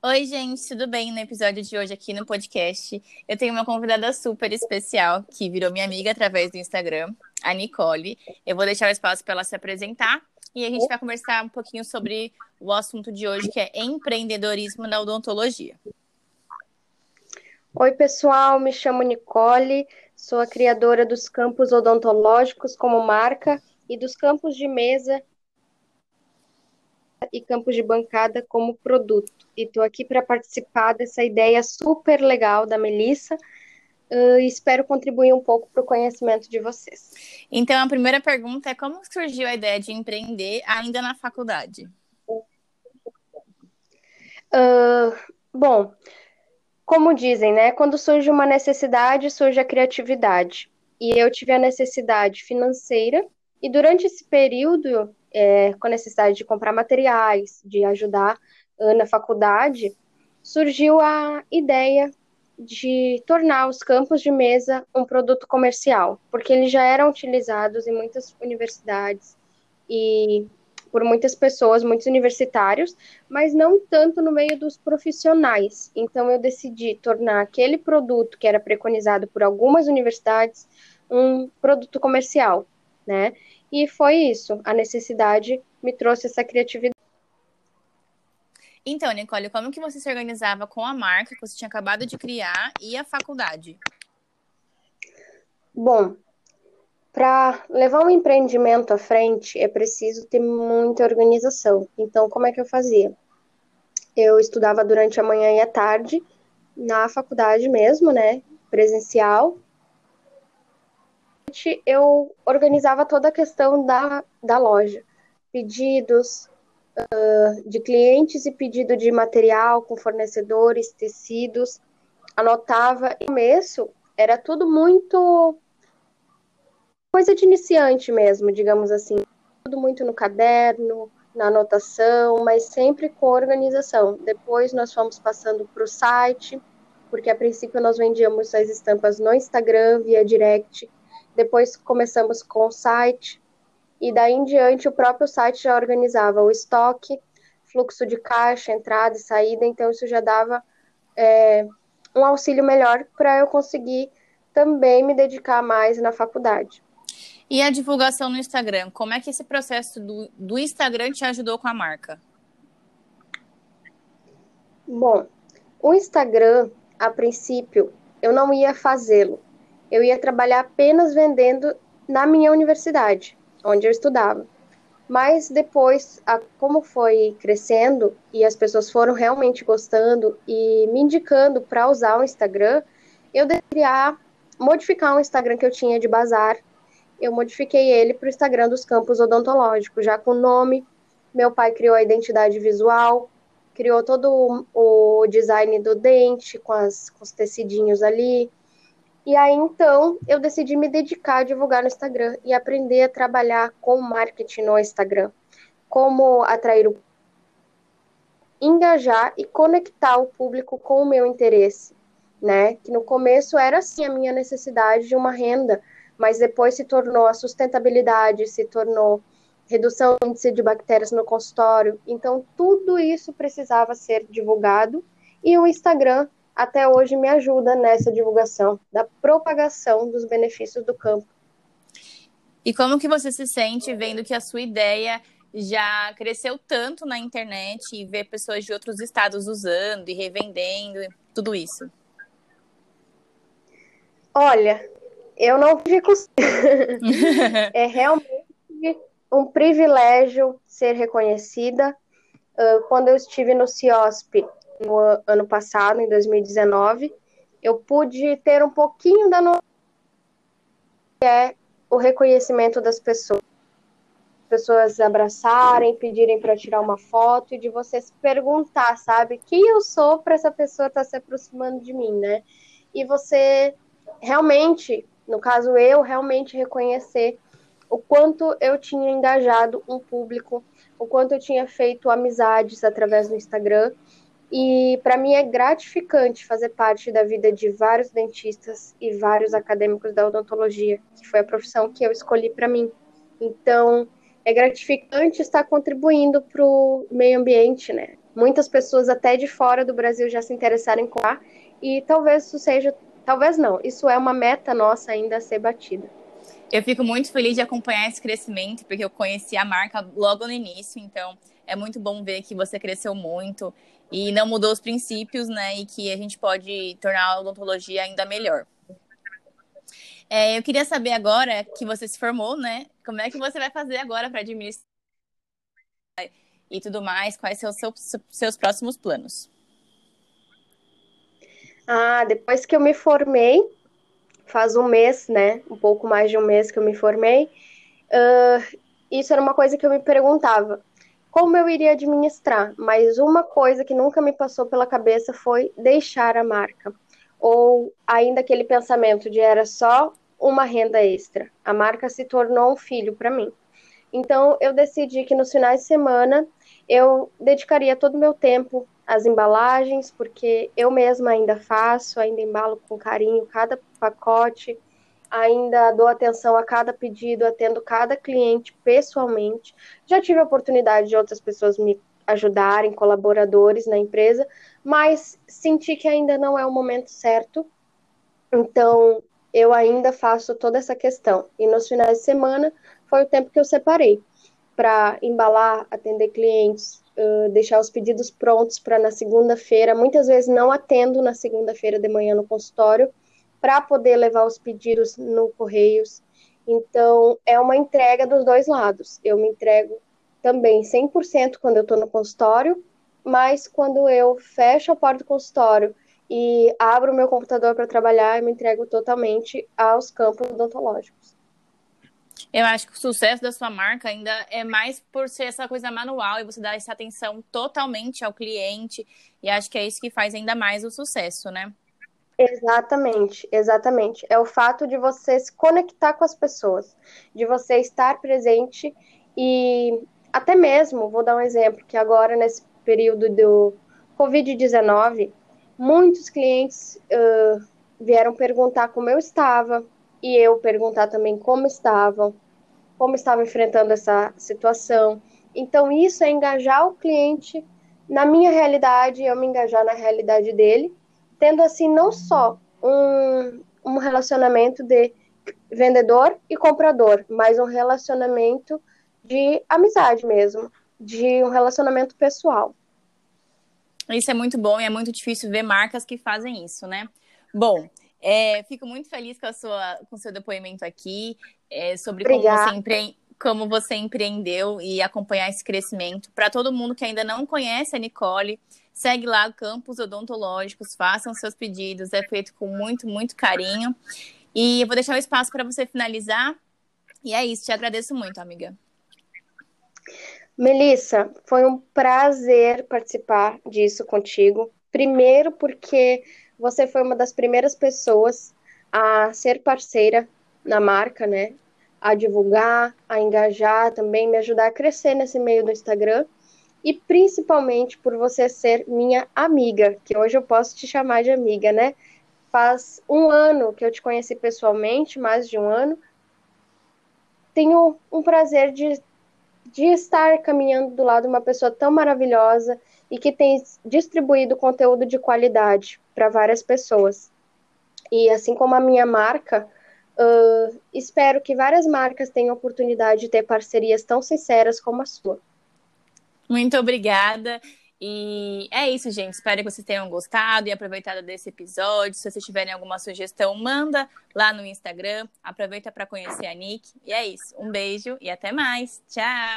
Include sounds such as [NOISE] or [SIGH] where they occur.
Oi, gente, tudo bem? No episódio de hoje aqui no podcast, eu tenho uma convidada super especial que virou minha amiga através do Instagram, a Nicole. Eu vou deixar o espaço para ela se apresentar e a gente vai conversar um pouquinho sobre o assunto de hoje, que é empreendedorismo na odontologia. Oi, pessoal, me chamo Nicole, sou a criadora dos campos odontológicos como marca e dos campos de mesa e campos de bancada como produto. E estou aqui para participar dessa ideia super legal da Melissa. Uh, espero contribuir um pouco para o conhecimento de vocês. Então, a primeira pergunta é como surgiu a ideia de empreender ainda na faculdade? Uh, bom, como dizem, né? Quando surge uma necessidade, surge a criatividade. E eu tive a necessidade financeira, e durante esse período é, com a necessidade de comprar materiais, de ajudar uh, na faculdade, surgiu a ideia de tornar os campos de mesa um produto comercial, porque eles já eram utilizados em muitas universidades e por muitas pessoas, muitos universitários, mas não tanto no meio dos profissionais. Então eu decidi tornar aquele produto que era preconizado por algumas universidades um produto comercial, né? E foi isso, a necessidade me trouxe essa criatividade. Então, Nicole, como que você se organizava com a marca que você tinha acabado de criar e a faculdade? Bom, para levar um empreendimento à frente é preciso ter muita organização. Então, como é que eu fazia? Eu estudava durante a manhã e a tarde na faculdade mesmo, né, presencial, eu organizava toda a questão da, da loja, pedidos uh, de clientes e pedido de material com fornecedores, tecidos, anotava. No começo era tudo muito coisa de iniciante mesmo, digamos assim, tudo muito no caderno, na anotação, mas sempre com organização. Depois nós fomos passando para o site, porque a princípio nós vendíamos as estampas no Instagram via direct depois começamos com o site, e daí em diante o próprio site já organizava o estoque, fluxo de caixa, entrada e saída, então isso já dava é, um auxílio melhor para eu conseguir também me dedicar mais na faculdade. E a divulgação no Instagram, como é que esse processo do, do Instagram te ajudou com a marca? Bom, o Instagram, a princípio, eu não ia fazê-lo, eu ia trabalhar apenas vendendo na minha universidade, onde eu estudava. Mas depois, a, como foi crescendo e as pessoas foram realmente gostando e me indicando para usar o Instagram, eu decidi modificar um Instagram que eu tinha de bazar. Eu modifiquei ele para o Instagram dos campos odontológicos, já com nome. Meu pai criou a identidade visual, criou todo o, design do dente, com, as, com os tecidinhos ali, e aí então eu decidi me dedicar a divulgar no Instagram e aprender a trabalhar com marketing no Instagram. Como atrair o engajar e conectar o público com o meu interesse, né? Que no começo era assim a minha necessidade de uma renda, mas depois se tornou a sustentabilidade, se tornou redução do índice de bactérias no consultório. Então tudo isso precisava ser divulgado e o Instagram até hoje me ajuda nessa divulgação da propagação dos benefícios do campo. E como que você se sente vendo que a sua ideia já cresceu tanto na internet e ver pessoas de outros estados usando e revendendo tudo isso? Olha, eu não fico. [LAUGHS] é realmente um privilégio ser reconhecida. quando eu estive no CIOSP, no ano passado, em 2019, eu pude ter um pouquinho da noção que é o reconhecimento das pessoas. Pessoas abraçarem, pedirem para tirar uma foto e de você se perguntar, sabe, quem eu sou para essa pessoa estar tá se aproximando de mim, né? E você realmente, no caso eu, realmente reconhecer o quanto eu tinha engajado um público, o quanto eu tinha feito amizades através do Instagram e para mim é gratificante fazer parte da vida de vários dentistas e vários acadêmicos da odontologia, que foi a profissão que eu escolhi para mim. Então, é gratificante estar contribuindo para o meio ambiente, né? muitas pessoas até de fora do Brasil já se interessaram em comprar, e talvez isso seja, talvez não, isso é uma meta nossa ainda a ser batida. Eu fico muito feliz de acompanhar esse crescimento, porque eu conheci a marca logo no início, então é muito bom ver que você cresceu muito e não mudou os princípios, né? E que a gente pode tornar a odontologia ainda melhor. É, eu queria saber agora que você se formou, né? Como é que você vai fazer agora para administrar e tudo mais? Quais são os seus, seus próximos planos? Ah, depois que eu me formei, faz um mês, né? Um pouco mais de um mês que eu me formei. Uh, isso era uma coisa que eu me perguntava como eu iria administrar, mas uma coisa que nunca me passou pela cabeça foi deixar a marca. Ou ainda aquele pensamento de era só uma renda extra. A marca se tornou um filho para mim. Então eu decidi que nos finais de semana eu dedicaria todo o meu tempo às embalagens, porque eu mesma ainda faço, ainda embalo com carinho cada pacote ainda dou atenção a cada pedido, atendo cada cliente pessoalmente. Já tive a oportunidade de outras pessoas me ajudarem, colaboradores na empresa, mas senti que ainda não é o momento certo. Então, eu ainda faço toda essa questão. E nos finais de semana foi o tempo que eu separei para embalar, atender clientes, uh, deixar os pedidos prontos para na segunda-feira. Muitas vezes não atendo na segunda-feira de manhã no consultório, para poder levar os pedidos no Correios. Então, é uma entrega dos dois lados. Eu me entrego também 100% quando eu estou no consultório, mas quando eu fecho a porta do consultório e abro o meu computador para trabalhar, eu me entrego totalmente aos campos odontológicos. Eu acho que o sucesso da sua marca ainda é mais por ser essa coisa manual e você dar essa atenção totalmente ao cliente. E acho que é isso que faz ainda mais o sucesso, né? Exatamente, exatamente. É o fato de você se conectar com as pessoas, de você estar presente e até mesmo, vou dar um exemplo, que agora nesse período do Covid-19, muitos clientes uh, vieram perguntar como eu estava e eu perguntar também como estavam, como estavam enfrentando essa situação. Então, isso é engajar o cliente na minha realidade, eu me engajar na realidade dele tendo assim não só um, um relacionamento de vendedor e comprador, mas um relacionamento de amizade mesmo, de um relacionamento pessoal. Isso é muito bom e é muito difícil ver marcas que fazem isso, né? Bom, é, fico muito feliz com, a sua, com o seu depoimento aqui, é, sobre como você, empre... como você empreendeu e acompanhar esse crescimento. Para todo mundo que ainda não conhece a Nicole, Segue lá Campos Odontológicos, façam seus pedidos, é feito com muito, muito carinho. E eu vou deixar o espaço para você finalizar. E é isso, te agradeço muito, amiga. Melissa, foi um prazer participar disso contigo. Primeiro, porque você foi uma das primeiras pessoas a ser parceira na marca, né? A divulgar, a engajar, também me ajudar a crescer nesse meio do Instagram e principalmente por você ser minha amiga, que hoje eu posso te chamar de amiga, né? Faz um ano que eu te conheci pessoalmente, mais de um ano. Tenho um prazer de, de estar caminhando do lado de uma pessoa tão maravilhosa e que tem distribuído conteúdo de qualidade para várias pessoas. E assim como a minha marca, uh, espero que várias marcas tenham oportunidade de ter parcerias tão sinceras como a sua. Muito obrigada. E é isso, gente. Espero que vocês tenham gostado e aproveitado desse episódio. Se vocês tiverem alguma sugestão, manda lá no Instagram. Aproveita para conhecer a Nick. E é isso. Um beijo e até mais. Tchau.